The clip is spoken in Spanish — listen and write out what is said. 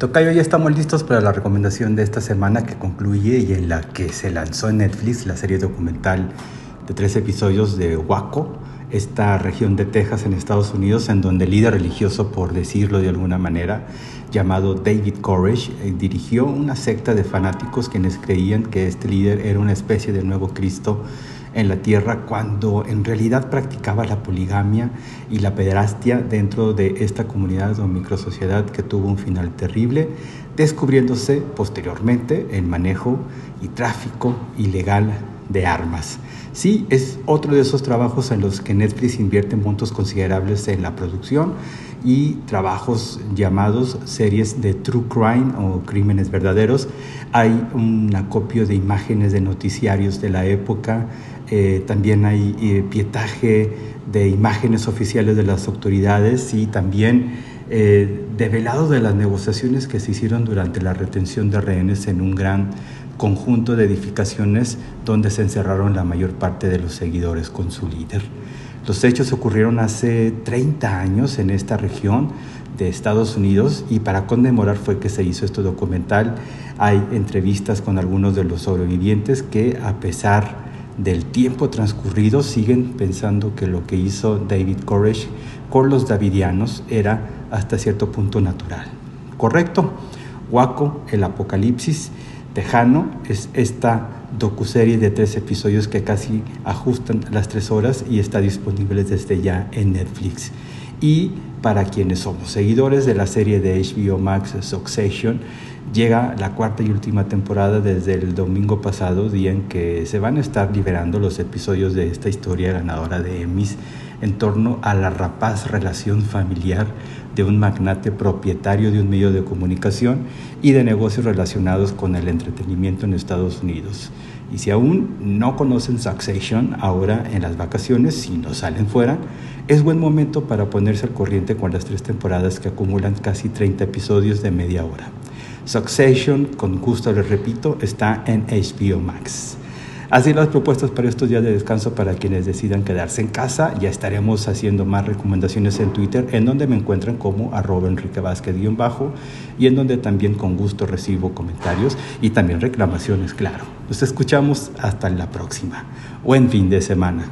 Tocayo, ya estamos listos para la recomendación de esta semana que concluye y en la que se lanzó en Netflix la serie documental de tres episodios de Waco, esta región de Texas en Estados Unidos, en donde el líder religioso, por decirlo de alguna manera, llamado David Koresh, eh, dirigió una secta de fanáticos quienes creían que este líder era una especie de nuevo Cristo en la tierra cuando en realidad practicaba la poligamia y la pederastia dentro de esta comunidad o microsociedad que tuvo un final terrible, descubriéndose posteriormente el manejo y tráfico ilegal de armas. Sí, es otro de esos trabajos en los que Netflix invierte montos considerables en la producción y trabajos llamados series de true crime o crímenes verdaderos. Hay un acopio de imágenes de noticiarios de la época, eh, también hay eh, pietaje de imágenes oficiales de las autoridades y también eh, develado de las negociaciones que se hicieron durante la retención de rehenes en un gran conjunto de edificaciones donde se encerraron la mayor parte de los seguidores con su líder. Los hechos ocurrieron hace 30 años en esta región de Estados Unidos y para conmemorar fue que se hizo este documental. Hay entrevistas con algunos de los sobrevivientes que a pesar del tiempo transcurrido siguen pensando que lo que hizo David Koresh con los davidianos era hasta cierto punto natural. ¿Correcto? Waco, el apocalipsis tejano, es esta docuserie de tres episodios que casi ajustan las tres horas y está disponible desde ya en Netflix. Y para quienes somos seguidores de la serie de HBO Max Succession, llega la cuarta y última temporada desde el domingo pasado, día en que se van a estar liberando los episodios de esta historia ganadora de Emmys en torno a la rapaz relación familiar de un magnate propietario de un medio de comunicación y de negocios relacionados con el entretenimiento en Estados Unidos. Y si aún no conocen Succession ahora en las vacaciones, si no salen fuera, es buen momento para ponerse al corriente con las tres temporadas que acumulan casi 30 episodios de media hora. Succession, con gusto les repito, está en HBO Max. Así las propuestas para estos días de descanso para quienes decidan quedarse en casa. Ya estaremos haciendo más recomendaciones en Twitter, en donde me encuentran como arroba Enrique Vázquez-bajo y en donde también con gusto recibo comentarios y también reclamaciones, claro. Nos escuchamos hasta la próxima. Buen fin de semana.